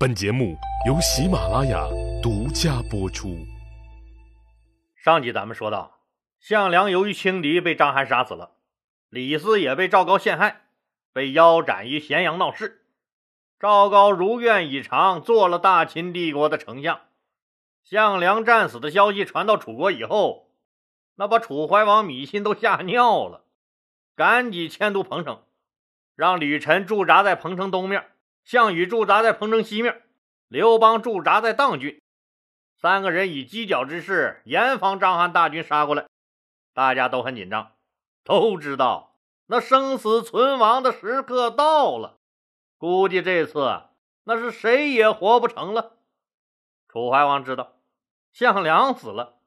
本节目由喜马拉雅独家播出。上集咱们说到，项梁由于轻敌被章邯杀死了，李斯也被赵高陷害，被腰斩于咸阳闹市。赵高如愿以偿，做了大秦帝国的丞相。项梁战死的消息传到楚国以后，那把楚怀王芈心都吓尿了，赶紧迁都彭城，让吕臣驻扎在彭城东面。项羽驻扎在彭城西面，刘邦驻扎在砀郡，三个人以犄角之势严防章邯大军杀过来。大家都很紧张，都知道那生死存亡的时刻到了。估计这次那是谁也活不成了。楚怀王知道项梁死了，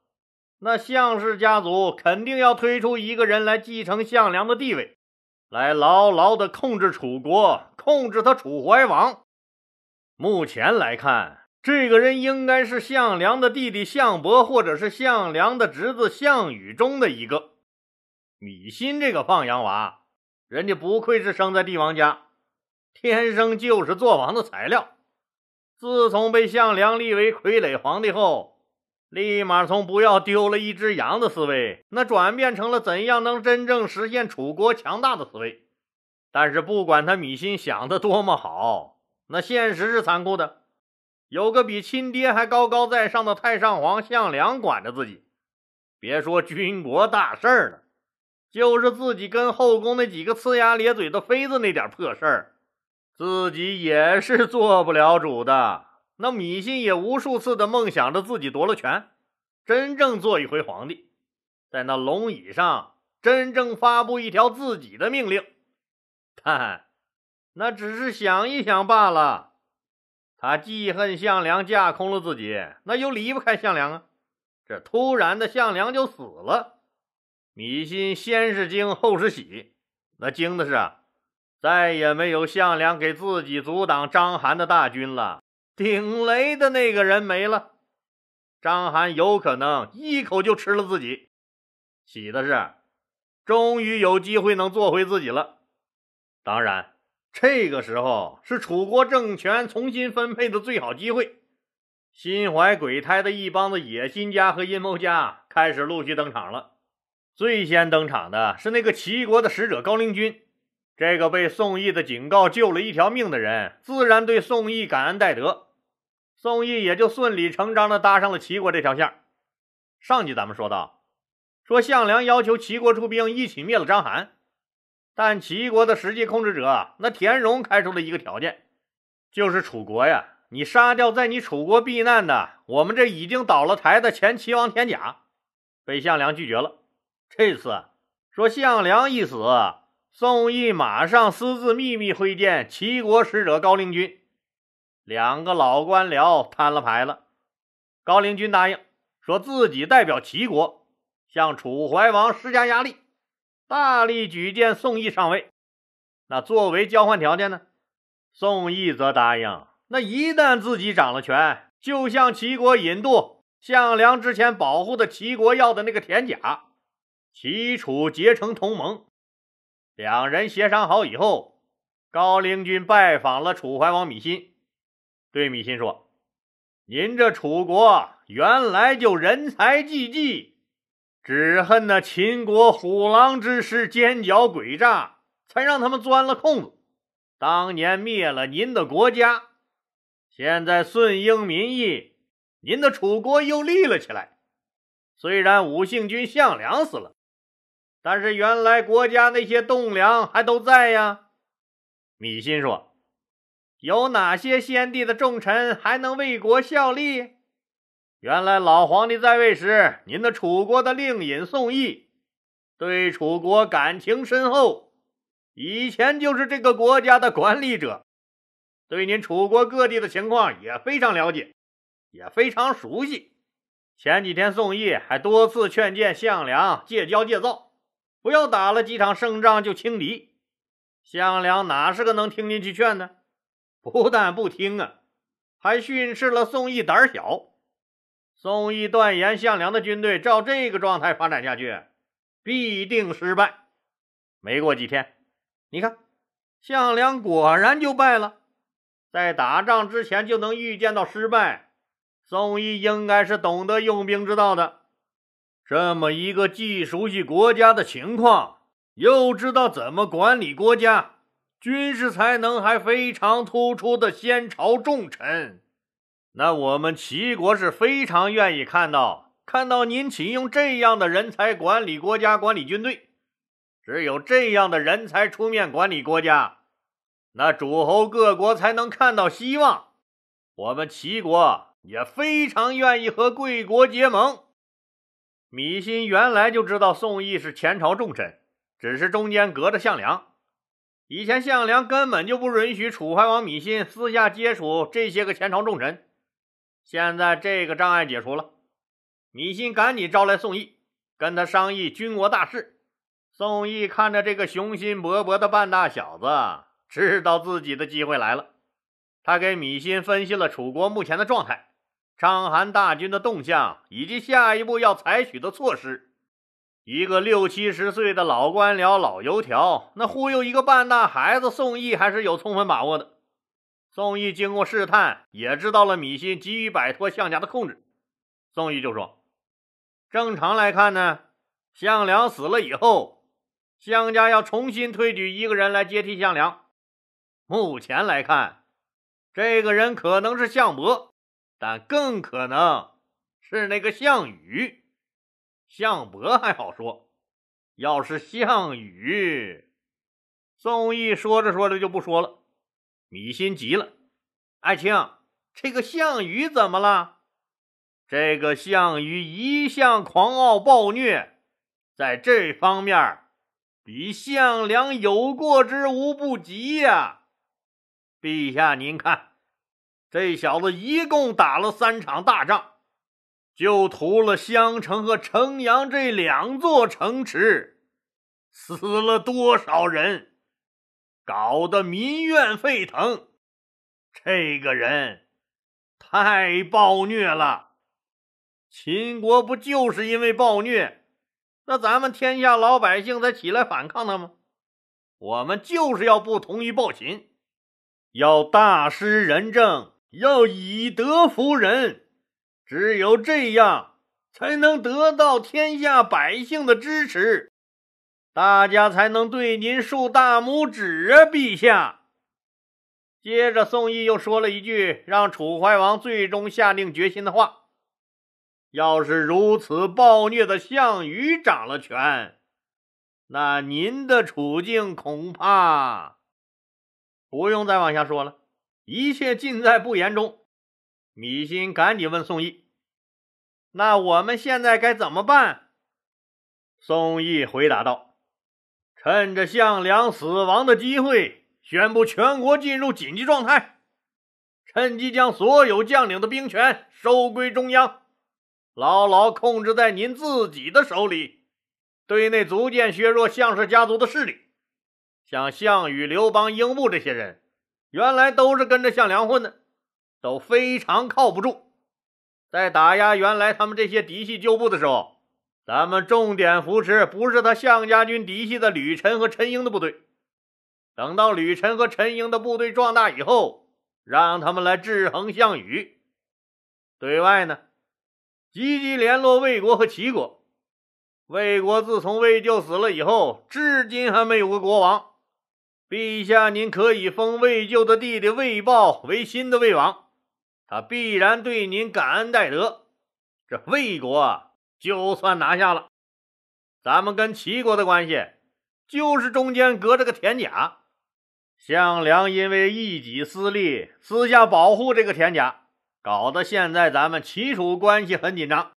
那项氏家族肯定要推出一个人来继承项梁的地位。来牢牢地控制楚国，控制他楚怀王。目前来看，这个人应该是项梁的弟弟项伯，或者是项梁的侄子项羽中的一个。米心这个放羊娃，人家不愧是生在帝王家，天生就是做王的材料。自从被项梁立为傀儡皇帝后，立马从不要丢了一只羊的思维，那转变成了怎样能真正实现楚国强大的思维。但是不管他米心想的多么好，那现实是残酷的。有个比亲爹还高高在上的太上皇项梁管着自己，别说军国大事儿了，就是自己跟后宫那几个呲牙咧嘴的妃子那点破事儿，自己也是做不了主的。那米心也无数次的梦想着自己夺了权，真正做一回皇帝，在那龙椅上真正发布一条自己的命令，但那只是想一想罢了。他记恨项梁架空了自己，那又离不开项梁啊。这突然的项梁就死了，米心先是惊后是喜。那惊的是啊，再也没有项梁给自己阻挡章邯的大军了。顶雷的那个人没了，章邯有可能一口就吃了自己。喜的是，终于有机会能做回自己了。当然，这个时候是楚国政权重新分配的最好机会。心怀鬼胎的一帮子野心家和阴谋家开始陆续登场了。最先登场的是那个齐国的使者高陵君。这个被宋义的警告救了一条命的人，自然对宋义感恩戴德。宋义也就顺理成章地搭上了齐国这条线。上集咱们说到，说项梁要求齐国出兵一起灭了章邯，但齐国的实际控制者那田荣开出了一个条件，就是楚国呀，你杀掉在你楚国避难的我们这已经倒了台的前齐王田甲，被项梁拒绝了。这次说项梁一死。宋义马上私自秘密会见齐国使者高陵君，两个老官僚摊了牌了。高陵君答应，说自己代表齐国向楚怀王施加压力，大力举荐宋义上位。那作为交换条件呢？宋义则答应，那一旦自己掌了权，就向齐国引渡项梁之前保护的齐国要的那个田甲，齐楚结成同盟。两人协商好以后，高陵君拜访了楚怀王芈心，对芈心说：“您这楚国原来就人才济济，只恨那秦国虎狼之师奸狡诡诈，才让他们钻了空子，当年灭了您的国家。现在顺应民意，您的楚国又立了起来。虽然武姓君项梁死了。”但是原来国家那些栋梁还都在呀。芈心说：“有哪些先帝的重臣还能为国效力？原来老皇帝在位时，您的楚国的令尹宋义对楚国感情深厚，以前就是这个国家的管理者，对您楚国各地的情况也非常了解，也非常熟悉。前几天宋义还多次劝谏项梁戒骄戒躁。”不要打了几场胜仗就轻敌，项梁哪是个能听进去劝的？不但不听啊，还训斥了宋义胆小。宋义断言，项梁的军队照这个状态发展下去，必定失败。没过几天，你看，项梁果然就败了。在打仗之前就能预见到失败，宋义应该是懂得用兵之道的。这么一个既熟悉国家的情况，又知道怎么管理国家，军事才能还非常突出的先朝重臣，那我们齐国是非常愿意看到看到您启用这样的人才管理国家、管理军队。只有这样的人才出面管理国家，那诸侯各国才能看到希望。我们齐国也非常愿意和贵国结盟。米心原来就知道宋义是前朝重臣，只是中间隔着项梁。以前项梁根本就不允许楚怀王芈心私下接触这些个前朝重臣。现在这个障碍解除了，米心赶紧招来宋义，跟他商议军国大事。宋义看着这个雄心勃勃的半大小子，知道自己的机会来了。他给米心分析了楚国目前的状态。章邯大军的动向以及下一步要采取的措施，一个六七十岁的老官僚、老油条，那忽悠一个半大孩子，宋义还是有充分把握的。宋义经过试探，也知道了米心急于摆脱项家的控制。宋义就说：“正常来看呢，项梁死了以后，项家要重新推举一个人来接替项梁。目前来看，这个人可能是项伯。”但更可能是那个项羽，项伯还好说。要是项羽，宋义说着说着就不说了。米心急了：“爱卿，这个项羽怎么了？这个项羽一向狂傲暴虐，在这方面比项梁有过之无不及呀！陛下，您看。”这小子一共打了三场大仗，就屠了襄城和城阳这两座城池，死了多少人，搞得民怨沸腾。这个人太暴虐了。秦国不就是因为暴虐，那咱们天下老百姓才起来反抗他吗？我们就是要不同于暴秦，要大施仁政。要以德服人，只有这样才能得到天下百姓的支持，大家才能对您竖大拇指啊，陛下。接着，宋义又说了一句让楚怀王最终下定决心的话：要是如此暴虐的项羽掌了权，那您的处境恐怕不用再往下说了。一切尽在不言中。米心赶紧问宋义：“那我们现在该怎么办？”宋义回答道：“趁着项梁死亡的机会，宣布全国进入紧急状态，趁机将所有将领的兵权收归中央，牢牢控制在您自己的手里。对内逐渐削弱项氏家族的势力，像项羽、刘邦、英布这些人。”原来都是跟着项梁混的，都非常靠不住。在打压原来他们这些嫡系旧部的时候，咱们重点扶持不是他项家军嫡系的吕臣和陈婴的部队。等到吕臣和陈婴的部队壮大以后，让他们来制衡项羽。对外呢，积极联络魏国和齐国。魏国自从魏咎死了以后，至今还没有个国王。陛下，您可以封魏咎的弟弟魏豹为新的魏王，他必然对您感恩戴德。这魏国就算拿下了，咱们跟齐国的关系就是中间隔着个田甲。项梁因为一己私利，私下保护这个田甲，搞得现在咱们齐楚关系很紧张。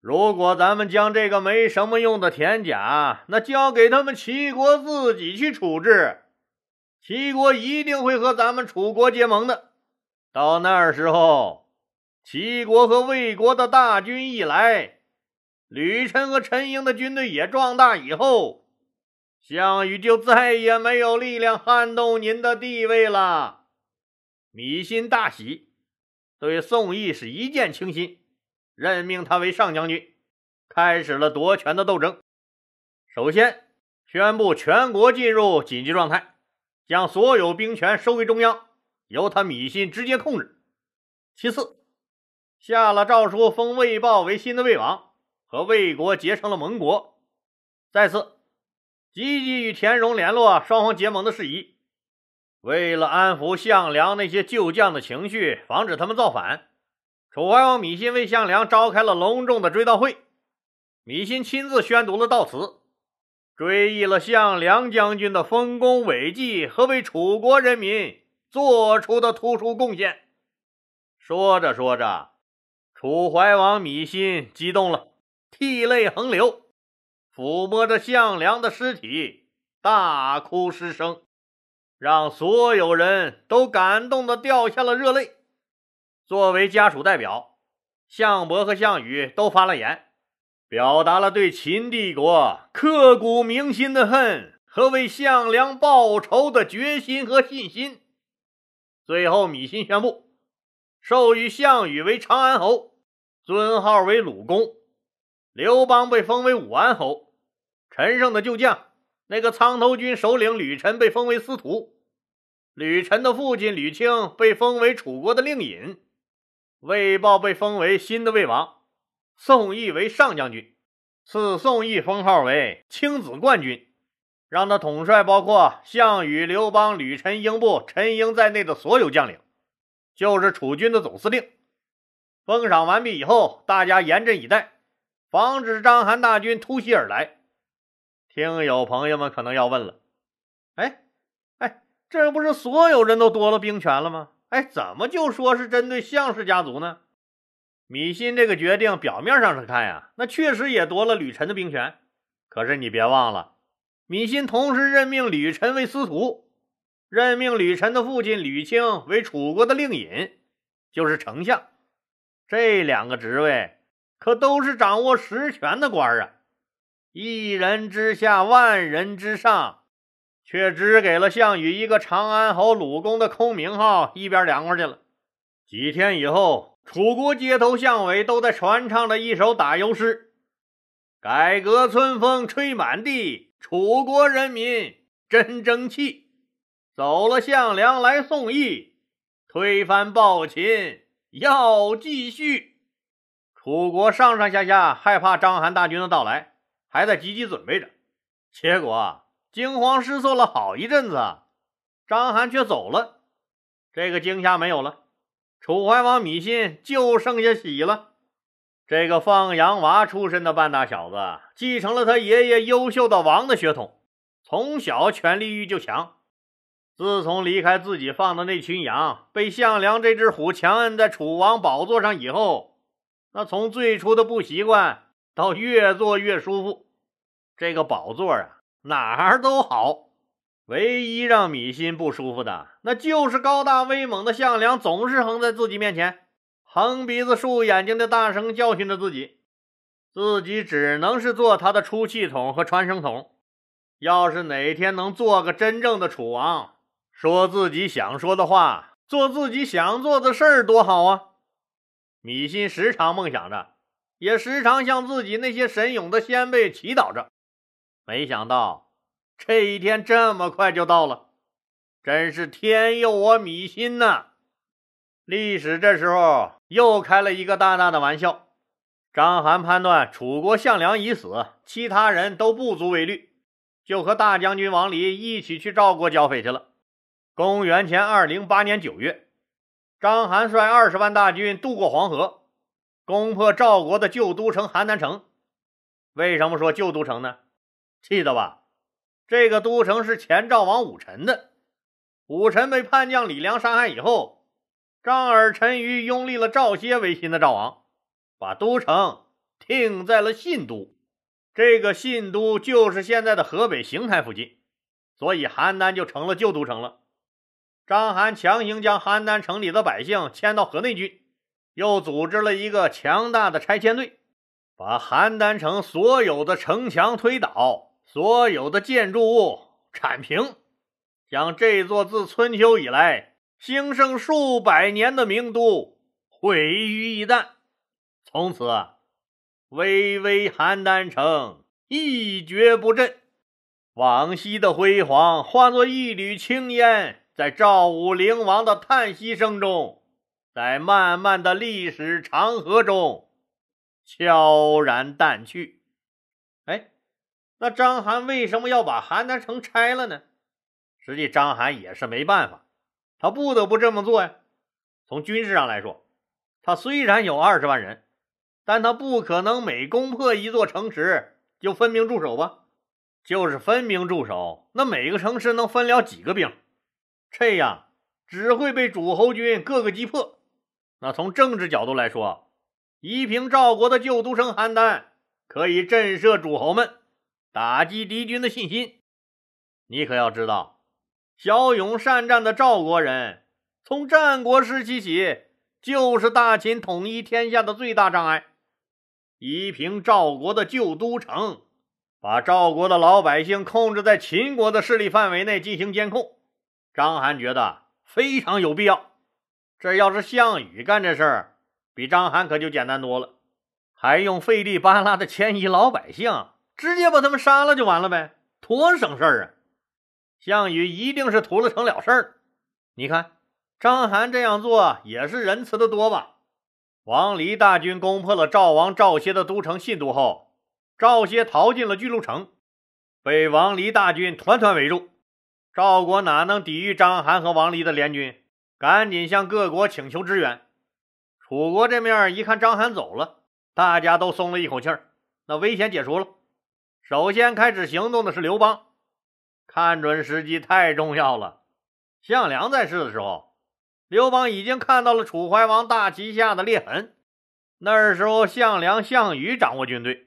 如果咱们将这个没什么用的田甲，那交给他们齐国自己去处置，齐国一定会和咱们楚国结盟的。到那时候，齐国和魏国的大军一来，吕臣和陈婴的军队也壮大以后，项羽就再也没有力量撼动您的地位了。米心大喜，对宋义是一见倾心。任命他为上将军，开始了夺权的斗争。首先宣布全国进入紧急状态，将所有兵权收归中央，由他米心直接控制。其次，下了诏书封魏豹为新的魏王，和魏国结成了盟国。再次，积极与田荣联络，双方结盟的事宜。为了安抚项梁那些旧将的情绪，防止他们造反，楚怀王芈心为项梁召开了隆重的追悼会。芈心亲自宣读了悼词，追忆了项梁将军的丰功伟绩和为楚国人民做出的突出贡献。说着说着，楚怀王芈心激动了，涕泪横流，抚摸着项梁的尸体，大哭失声。让所有人都感动的掉下了热泪。作为家属代表，项伯和项羽都发了言，表达了对秦帝国刻骨铭心的恨和为项梁报仇的决心和信心。最后，芈心宣布授予项羽为长安侯，尊号为鲁公；刘邦被封为武安侯，陈胜的旧将。那个苍头军首领吕臣被封为司徒，吕臣的父亲吕青被封为楚国的令尹，魏豹被封为新的魏王，宋义为上将军，赐宋义封号为青子冠军，让他统帅包括项羽、刘邦、吕臣、英布、陈英在内的所有将领，就是楚军的总司令。封赏完毕以后，大家严阵以待，防止章邯大军突袭而来。听友朋友们可能要问了，哎，哎，这不是所有人都夺了兵权了吗？哎，怎么就说是针对项氏家族呢？米心这个决定表面上是看呀，那确实也夺了吕臣的兵权。可是你别忘了，米心同时任命吕臣为司徒，任命吕臣的父亲吕青为楚国的令尹，就是丞相。这两个职位可都是掌握实权的官啊。一人之下，万人之上，却只给了项羽一个长安侯鲁公的空名号，一边凉快去了。几天以后，楚国街头巷尾都在传唱着一首打油诗：“改革春风吹满地，楚国人民真争气。走了项梁来送义，推翻暴秦要继续。”楚国上上下下害怕章邯大军的到来。还在积极准备着，结果惊慌失措了好一阵子，章邯却走了，这个惊吓没有了，楚怀王芈信就剩下喜了。这个放羊娃出身的半大小子，继承了他爷爷优秀的王的血统，从小权力欲就强。自从离开自己放的那群羊，被项梁这只虎强摁在楚王宝座上以后，那从最初的不习惯。到越坐越舒服，这个宝座啊哪儿都好，唯一让米心不舒服的，那就是高大威猛的项梁总是横在自己面前，横鼻子竖眼睛的大声教训着自己，自己只能是做他的出气筒和传声筒。要是哪天能做个真正的楚王，说自己想说的话，做自己想做的事儿，多好啊！米心时常梦想着。也时常向自己那些神勇的先辈祈祷着，没想到这一天这么快就到了，真是天佑我米心呐！历史这时候又开了一个大大的玩笑。章邯判断楚国项梁已死，其他人都不足为虑，就和大将军王离一起去赵国剿匪去了。公元前二零八年九月，章邯率二十万大军渡过黄河。攻破赵国的旧都城邯郸城，为什么说旧都城呢？记得吧？这个都城是前赵王武臣的。武臣被叛将李良杀害以后，张耳陈余拥立了赵歇为新的赵王，把都城定在了信都。这个信都就是现在的河北邢台附近，所以邯郸就成了旧都城了。章邯强行将邯郸城里的百姓迁到河内郡。又组织了一个强大的拆迁队，把邯郸城所有的城墙推倒，所有的建筑物铲平，将这座自春秋以来兴盛数百年的名都毁于一旦。从此，巍巍邯郸城一蹶不振，往昔的辉煌化作一缕青烟，在赵武灵王的叹息声中，在漫漫的历史长河中悄然淡去。哎，那章邯为什么要把邯郸城拆了呢？实际章邯也是没办法，他不得不这么做呀。从军事上来说，他虽然有二十万人，但他不可能每攻破一座城池就分兵驻守吧？就是分兵驻守，那每个城市能分了几个兵？这样只会被诸侯军各个击破。那从政治角度来说，夷平赵国的旧都城邯郸可以震慑诸侯们，打击敌军的信心。你可要知道，骁勇善战的赵国人，从战国时期起就是大秦统一天下的最大障碍。夷平赵国的旧都城。把赵国的老百姓控制在秦国的势力范围内进行监控，章邯觉得非常有必要。这要是项羽干这事儿，比章邯可就简单多了，还用费力巴拉的迁移老百姓，直接把他们杀了就完了呗，多省事儿啊！项羽一定是图了成了事儿。你看，章邯这样做也是仁慈的多吧？王离大军攻破了赵王赵歇的都城信都后。赵歇逃进了巨鹿城，被王离大军团团围住。赵国哪能抵御章邯和王离的联军？赶紧向各国请求支援。楚国这面一看章邯走了，大家都松了一口气儿，那危险解除了。首先开始行动的是刘邦，看准时机太重要了。项梁在世的时候，刘邦已经看到了楚怀王大旗下的裂痕。那时候，项梁、项羽掌握军队。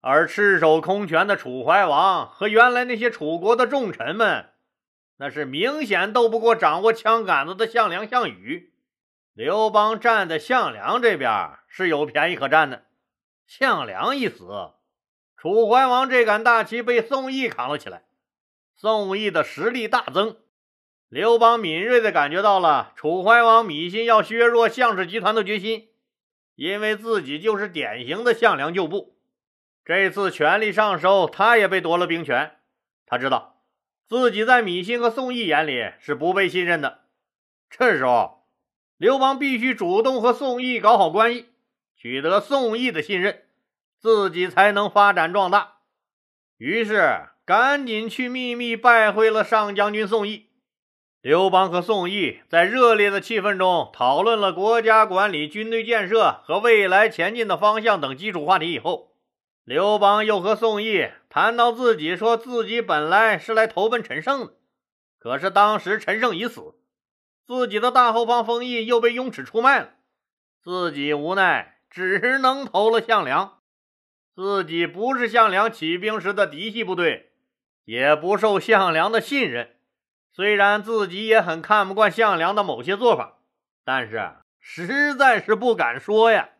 而赤手空拳的楚怀王和原来那些楚国的重臣们，那是明显斗不过掌握枪杆子的项梁、项羽。刘邦站在项梁这边是有便宜可占的。项梁一死，楚怀王这杆大旗被宋义扛了起来，宋义的实力大增。刘邦敏锐地感觉到了楚怀王迷信要削弱项氏集团的决心，因为自己就是典型的项梁旧部。这次权力上收，他也被夺了兵权。他知道自己在米信和宋义眼里是不被信任的。这时候，刘邦必须主动和宋义搞好关系，取得宋义的信任，自己才能发展壮大。于是，赶紧去秘密拜会了上将军宋义。刘邦和宋义在热烈的气氛中讨论了国家管理、军队建设和未来前进的方向等基础话题以后。刘邦又和宋义谈到自己，说自己本来是来投奔陈胜的，可是当时陈胜已死，自己的大后方封邑又被雍齿出卖了，自己无奈只能投了项梁。自己不是项梁起兵时的嫡系部队，也不受项梁的信任。虽然自己也很看不惯项梁的某些做法，但是实在是不敢说呀。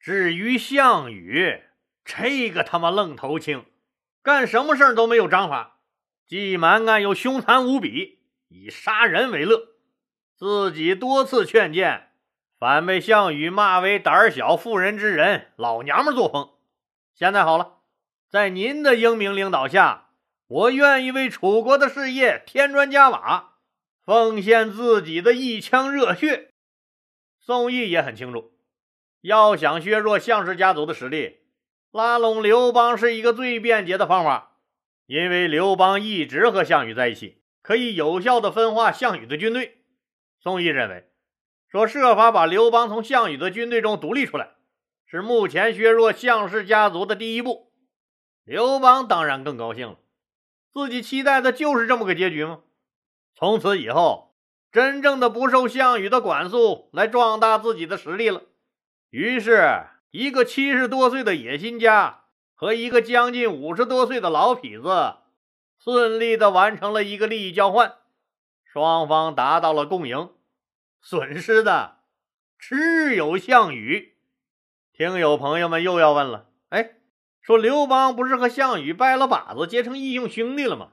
至于项羽。这个他妈愣头青，干什么事儿都没有章法，既蛮干又凶残无比，以杀人为乐。自己多次劝谏，反被项羽骂为胆小妇人之仁、老娘们作风。现在好了，在您的英明领导下，我愿意为楚国的事业添砖加瓦，奉献自己的一腔热血。宋义也很清楚，要想削弱项氏家族的实力。拉拢刘邦是一个最便捷的方法，因为刘邦一直和项羽在一起，可以有效的分化项羽的军队。宋义认为，说设法把刘邦从项羽的军队中独立出来，是目前削弱项氏家族的第一步。刘邦当然更高兴了，自己期待的就是这么个结局吗？从此以后，真正的不受项羽的管束，来壮大自己的实力了。于是。一个七十多岁的野心家和一个将近五十多岁的老痞子，顺利的完成了一个利益交换，双方达到了共赢，损失的只有项羽。听友朋友们又要问了，哎，说刘邦不是和项羽拜了把子，结成义兄兄弟了吗？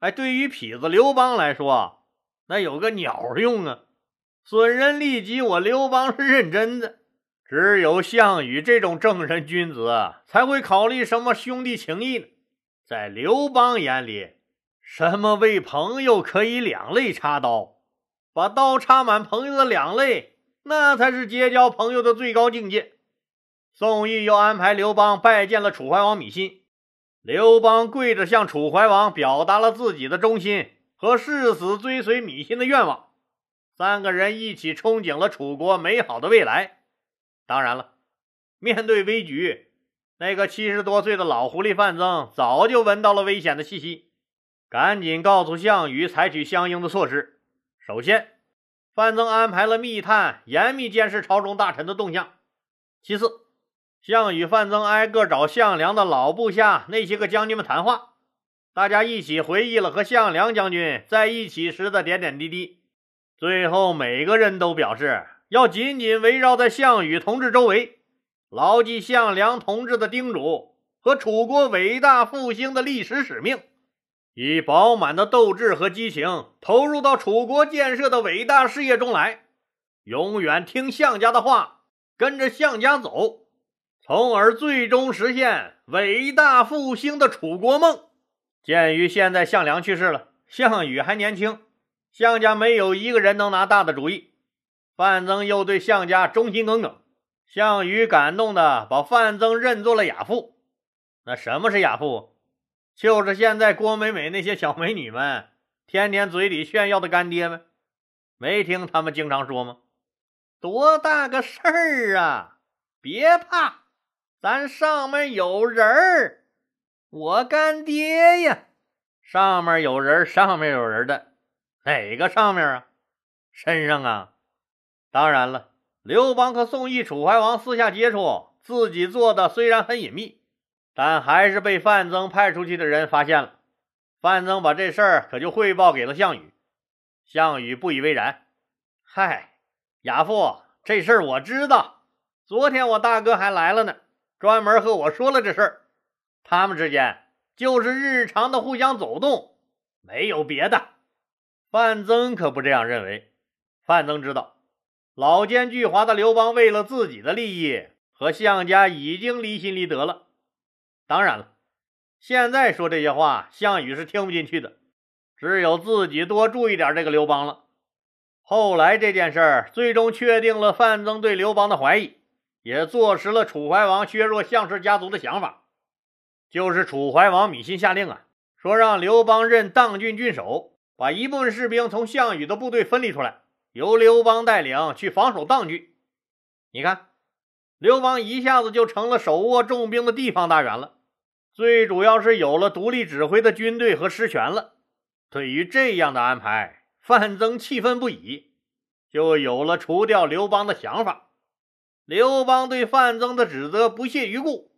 哎，对于痞子刘邦来说，那有个鸟用啊！损人利己，我刘邦是认真的。只有项羽这种正人君子才会考虑什么兄弟情谊呢？在刘邦眼里，什么为朋友可以两肋插刀？把刀插满朋友的两肋，那才是结交朋友的最高境界。宋义又安排刘邦拜见了楚怀王芈心，刘邦跪着向楚怀王表达了自己的忠心和誓死追随芈心的愿望。三个人一起憧憬了楚国美好的未来。当然了，面对危局，那个七十多岁的老狐狸范增早就闻到了危险的气息，赶紧告诉项羽采取相应的措施。首先，范增安排了密探严密监视朝中大臣的动向。其次，项羽、范增挨个找项梁的老部下那些个将军们谈话，大家一起回忆了和项梁将军在一起时的点点滴滴。最后，每个人都表示要紧紧围绕在项羽同志周围，牢记项梁同志的叮嘱和楚国伟大复兴的历史使命，以饱满的斗志和激情投入到楚国建设的伟大事业中来，永远听项家的话，跟着项家走，从而最终实现伟大复兴的楚国梦。鉴于现在项梁去世了，项羽还年轻。项家没有一个人能拿大的主意，范增又对项家忠心耿耿，项羽感动的把范增认作了亚父。那什么是亚父？就是现在郭美美那些小美女们天天嘴里炫耀的干爹们。没听他们经常说吗？多大个事儿啊！别怕，咱上面有人儿，我干爹呀！上面有人，上面有人的。哪个上面啊？身上啊？当然了，刘邦和宋义、楚怀王私下接触，自己做的虽然很隐秘，但还是被范增派出去的人发现了。范增把这事儿可就汇报给了项羽。项羽不以为然：“嗨，亚父，这事儿我知道。昨天我大哥还来了呢，专门和我说了这事儿。他们之间就是日常的互相走动，没有别的。”范增可不这样认为。范增知道，老奸巨猾的刘邦为了自己的利益，和项家已经离心离德了。当然了，现在说这些话，项羽是听不进去的。只有自己多注意点这个刘邦了。后来这件事儿最终确定了范增对刘邦的怀疑，也坐实了楚怀王削弱项氏家族的想法。就是楚怀王芈心下令啊，说让刘邦任当郡郡守。把一部分士兵从项羽的部队分离出来，由刘邦带领去防守当郡。你看，刘邦一下子就成了手握重兵的地方大员了。最主要是有了独立指挥的军队和实权了。对于这样的安排，范增气愤不已，就有了除掉刘邦的想法。刘邦对范增的指责不屑一顾：“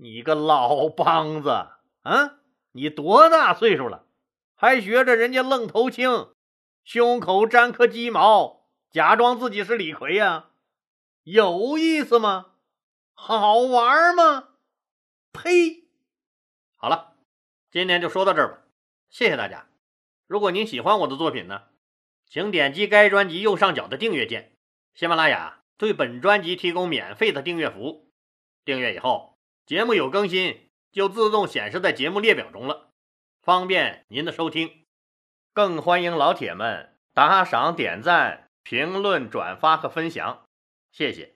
你个老梆子，啊，你多大岁数了？”还学着人家愣头青，胸口粘颗鸡毛，假装自己是李逵呀？有意思吗？好玩吗？呸！好了，今天就说到这儿吧，谢谢大家。如果您喜欢我的作品呢，请点击该专辑右上角的订阅键。喜马拉雅对本专辑提供免费的订阅服务，订阅以后，节目有更新就自动显示在节目列表中了。方便您的收听，更欢迎老铁们打赏、点赞、评论、转发和分享，谢谢。